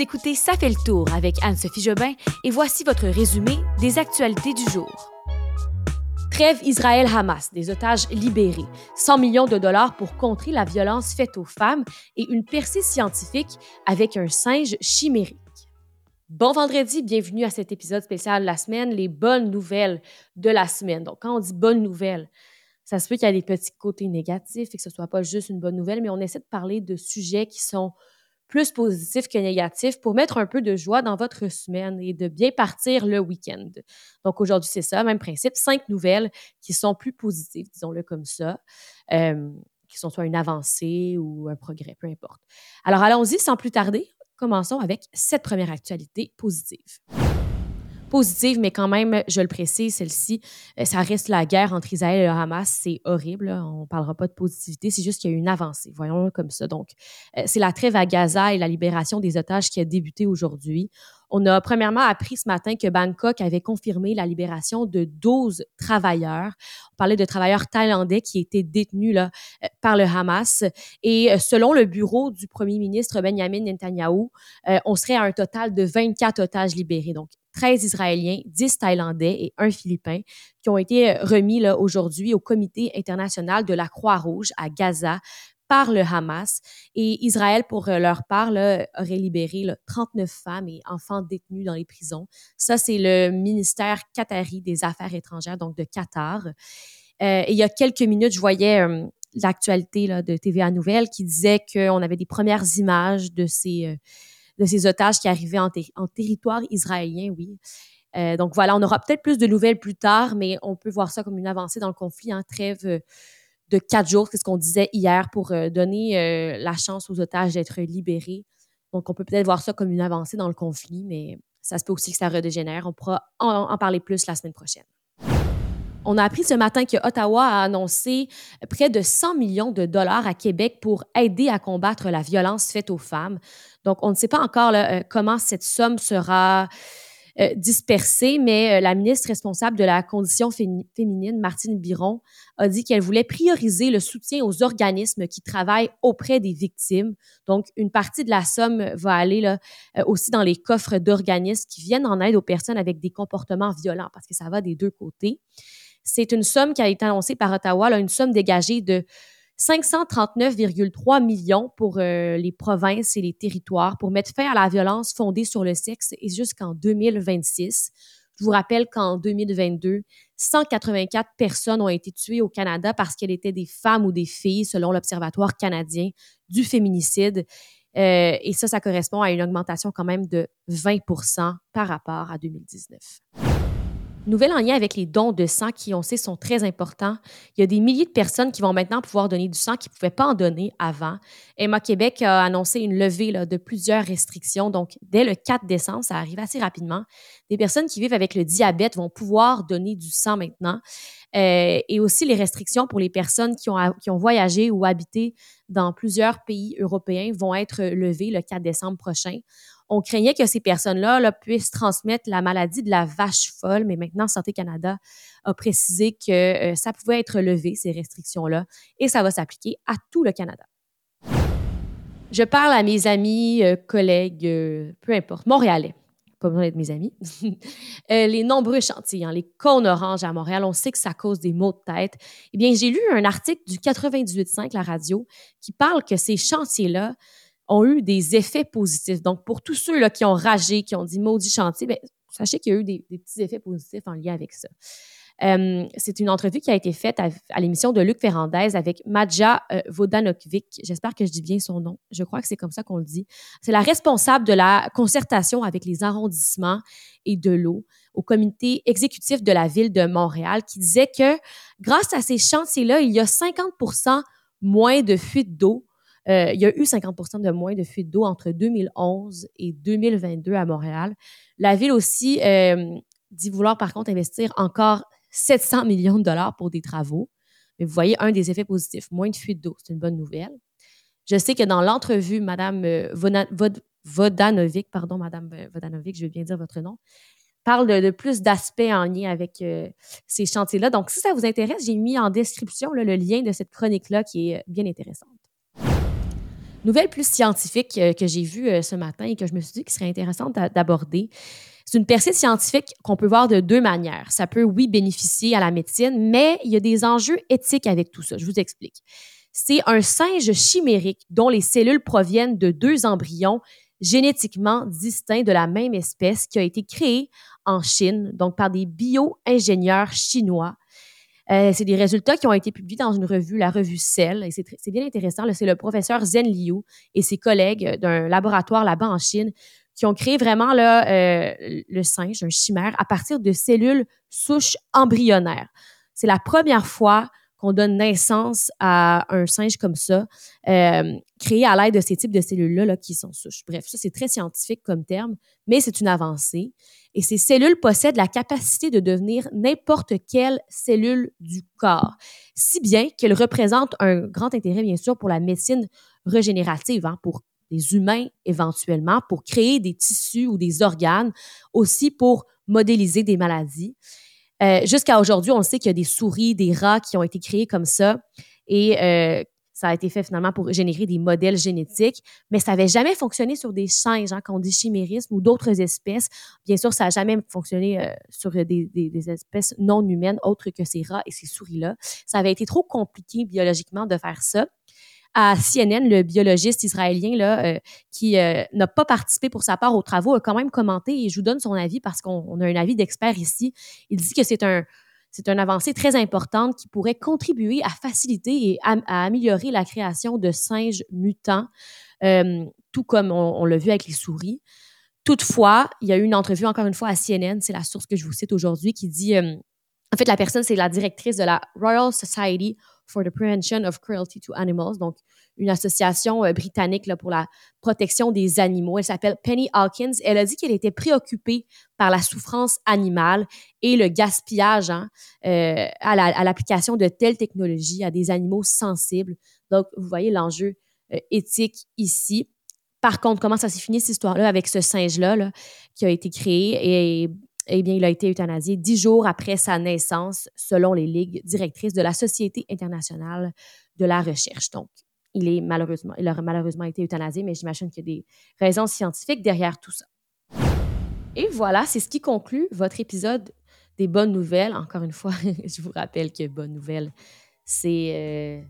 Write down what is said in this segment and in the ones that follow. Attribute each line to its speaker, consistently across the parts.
Speaker 1: Écoutez Ça fait le tour avec Anne-Sophie Jobin et voici votre résumé des actualités du jour. Trêve Israël-Hamas, des otages libérés, 100 millions de dollars pour contrer la violence faite aux femmes et une percée scientifique avec un singe chimérique. Bon vendredi, bienvenue à cet épisode spécial de la semaine, les bonnes nouvelles de la semaine. Donc, quand on dit bonnes nouvelles, ça se peut qu'il y ait des petits côtés négatifs et que ce ne soit pas juste une bonne nouvelle, mais on essaie de parler de sujets qui sont plus positifs que négatifs pour mettre un peu de joie dans votre semaine et de bien partir le week-end. Donc aujourd'hui, c'est ça, même principe, cinq nouvelles qui sont plus positives, disons-le comme ça, euh, qui sont soit une avancée ou un progrès, peu importe. Alors allons-y sans plus tarder. Commençons avec cette première actualité positive positive, mais quand même, je le précise, celle-ci, euh, ça reste la guerre entre Israël et le Hamas. C'est horrible. On ne parlera pas de positivité, c'est juste qu'il y a eu une avancée. Voyons-le comme ça. Donc, euh, c'est la trêve à Gaza et la libération des otages qui a débuté aujourd'hui. On a premièrement appris ce matin que Bangkok avait confirmé la libération de 12 travailleurs. On parlait de travailleurs thaïlandais qui étaient détenus là, euh, par le Hamas. Et selon le bureau du premier ministre Benjamin Netanyahu, on serait à un total de 24 otages libérés. Donc, 13 Israéliens, 10 Thaïlandais et un Philippin qui ont été euh, remis aujourd'hui au Comité international de la Croix-Rouge à Gaza par le Hamas. Et Israël, pour euh, leur part, aurait libéré 39 femmes et enfants détenus dans les prisons. Ça, c'est le ministère qatari des Affaires étrangères, donc de Qatar. Euh, et il y a quelques minutes, je voyais l'actualité de TVA Nouvelles qui disait qu'on avait des premières images de ces de ces otages qui arrivaient en, territoire israélien, oui. Euh, donc voilà, on aura peut-être plus de nouvelles plus tard, mais on peut voir ça comme une avancée dans le conflit, en hein, trêve euh, de quatre jours, c'est ce qu'on disait hier, pour euh, donner la chance aux otages d'être libérés. Donc on peut peut-être voir ça comme une avancée dans le conflit, mais ça se peut aussi que ça redégénère. On pourra en parler plus la semaine prochaine. On a appris ce matin que Ottawa a annoncé près de 100 millions de dollars à Québec pour aider à combattre la violence faite aux femmes. Donc, on ne sait pas encore euh, comment cette somme sera euh, dispersée, mais euh, la ministre responsable de la condition féminine, Martine Biron, a dit qu'elle voulait prioriser le soutien aux organismes qui travaillent auprès des victimes. Donc, une partie de la somme va aller là, aussi dans les coffres d'organismes qui viennent en aide aux personnes avec des comportements violents, parce que ça va des deux côtés. C'est une somme qui a été annoncée par Ottawa, là, une somme dégagée de 539,3 millions pour euh, les provinces et les territoires pour mettre fin à la violence fondée sur le sexe et jusqu'en 2026. Je vous rappelle qu'en 2022, 184 personnes ont été tuées au Canada parce qu'elles étaient des femmes ou des filles, selon l'Observatoire canadien du féminicide. Euh, et ça, ça correspond à une augmentation quand même de 20% par rapport à 2019. Nouvelle en lien avec les dons de sang qui, on sait, sont très importants. Il y a des milliers de personnes qui vont maintenant pouvoir donner du sang qui ne pouvaient pas en donner avant. Emma Québec a annoncé une levée de plusieurs restrictions. Donc, dès le 4 décembre, ça arrive assez rapidement. Des personnes qui vivent avec le diabète vont pouvoir donner du sang maintenant. Euh, et aussi les restrictions pour les personnes qui ont, qui ont voyagé ou habité dans plusieurs pays européens vont être levées le 4 décembre prochain on craignait que ces personnes-là puissent transmettre la maladie de la vache folle, mais maintenant, Santé Canada a précisé que euh, ça pouvait être levé, ces restrictions-là, et ça va s'appliquer à tout le Canada. Je parle à mes amis, euh, collègues, euh, peu importe, montréalais pas besoin d'être mes amis, les nombreux chantiers, hein, les cônes oranges à Montréal, on sait que ça cause des maux de tête. Eh bien, j'ai lu un article du 98.5, la radio, qui parle que ces chantiers-là ont eu des effets positifs. Donc, pour tous ceux là, qui ont ragé, qui ont dit maudit chantier, bien, sachez qu'il y a eu des, petits effets positifs en lien avec ça. Euh, c'est une entrevue qui a été faite à, l'émission de Luc Ferrandez avec Madja euh, Vodanovic. J'espère que je dis bien son nom. Je crois que c'est comme ça qu'on le dit. C'est la responsable de la concertation avec les arrondissements et de l'eau au comité exécutif de la ville de Montréal qui disait que grâce à ces chantiers-là, il y a 50% moins de fuites d'eau euh, il y a eu 50 de moins de fuites d'eau entre 2011 et 2022 à Montréal. La ville aussi euh, dit vouloir par contre investir encore 700 millions de dollars pour des travaux. Mais vous voyez un des effets positifs, moins de fuites d'eau, c'est une bonne nouvelle. Je sais que dans l'entrevue, Madame euh, Vodanovic, pardon, Madame Vodanovic, je vais bien dire votre nom, parle de, plus d'aspects en lien avec ces chantiers-là. Donc, si ça vous intéresse, j'ai mis en description le lien de cette chronique-là qui est bien intéressante. Nouvelle plus scientifique que j'ai vue ce matin et que je me suis dit qu'il serait intéressant d'aborder. C'est une percée scientifique qu'on peut voir de deux manières. Ça peut, oui, bénéficier à la médecine, mais il y a des enjeux éthiques avec tout ça. Je vous explique. C'est un singe chimérique dont les cellules proviennent de deux embryons génétiquement distincts de la même espèce qui a été créé en Chine, donc par des bio-ingénieurs chinois. Euh, c'est des résultats qui ont été publiés dans une revue, la revue Cell, et c'est bien intéressant. C'est le professeur Zhen Liu et ses collègues d'un laboratoire là-bas en Chine qui ont créé vraiment euh, le singe, un chimère, à partir de cellules souches embryonnaires. C'est la première fois qu'on donne naissance à un singe comme ça, euh, créé à l'aide de ces types de cellules-là là, qui sont souches. Bref, ça, c'est très scientifique comme terme, mais c'est une avancée. Et ces cellules possèdent la capacité de devenir n'importe quelle cellule du corps, si bien qu'elles représentent un grand intérêt, bien sûr, pour la médecine régénérative, hein, pour les humains éventuellement, pour créer des tissus ou des organes, aussi pour modéliser des maladies. Euh, jusqu'à aujourd'hui, on sait qu'il y a des souris, des rats qui ont été créés comme ça et euh, ça a été fait finalement pour générer des modèles génétiques, mais ça n'avait jamais fonctionné sur des singes, hein, quand dit chimérisme ou d'autres espèces. Bien sûr, ça n'a jamais fonctionné euh, sur des, des, des, espèces non humaines autres que ces rats et ces souris-là. Ça avait été trop compliqué biologiquement de faire ça à CNN, le biologiste israélien là, euh, qui euh, n'a pas participé pour sa part aux travaux a quand même commenté et je vous donne son avis parce qu'on a un avis d'expert ici. Il dit que c'est un c'est une avancée très importante qui pourrait contribuer à faciliter et à, améliorer la création de singes mutants, euh, tout comme on, l'a vu avec les souris. Toutefois, il y a eu une entrevue encore une fois à CNN, c'est la source que je vous cite aujourd'hui, qui dit, en fait, la personne, c'est la directrice de la Royal Society for the Prevention of Cruelty to Animals, donc une association euh, britannique pour la protection des animaux. Elle s'appelle Penny Hawkins. Elle a dit qu'elle était préoccupée par la souffrance animale et le gaspillage hein, euh, à l'application de telles technologies à des animaux sensibles. Donc, vous voyez l'enjeu euh, éthique ici. Par contre, comment ça s'est fini cette histoire-là avec ce singe-là là, qui a été créé et eh bien, il a été euthanasié dix jours après sa naissance, selon les ligues directrices de la Société internationale de la recherche. Donc, il, est malheureusement, il aurait malheureusement été euthanasié, mais j'imagine qu'il y a des raisons scientifiques derrière tout ça. Et voilà, c'est ce qui conclut votre épisode des bonnes nouvelles. Encore une fois, je vous rappelle que bonnes nouvelles, c'est euh,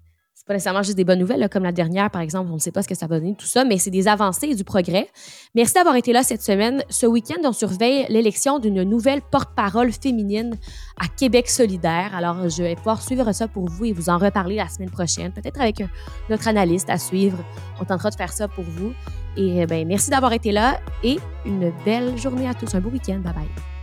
Speaker 1: pas nécessairement juste des bonnes nouvelles, comme la dernière, par exemple. On ne sait pas ce que ça va donner, tout ça, mais c'est des avancées et du progrès. Merci d'avoir été là cette semaine. Ce week-end, on surveille l'élection d'une nouvelle porte-parole féminine à Québec solidaire. Alors, je vais pouvoir suivre ça pour vous et vous en reparler la semaine prochaine, peut-être avec notre analyste à suivre. On tentera de faire ça pour vous. Et ben, merci d'avoir été là et une belle journée à tous. Un beau week-end. Bye bye.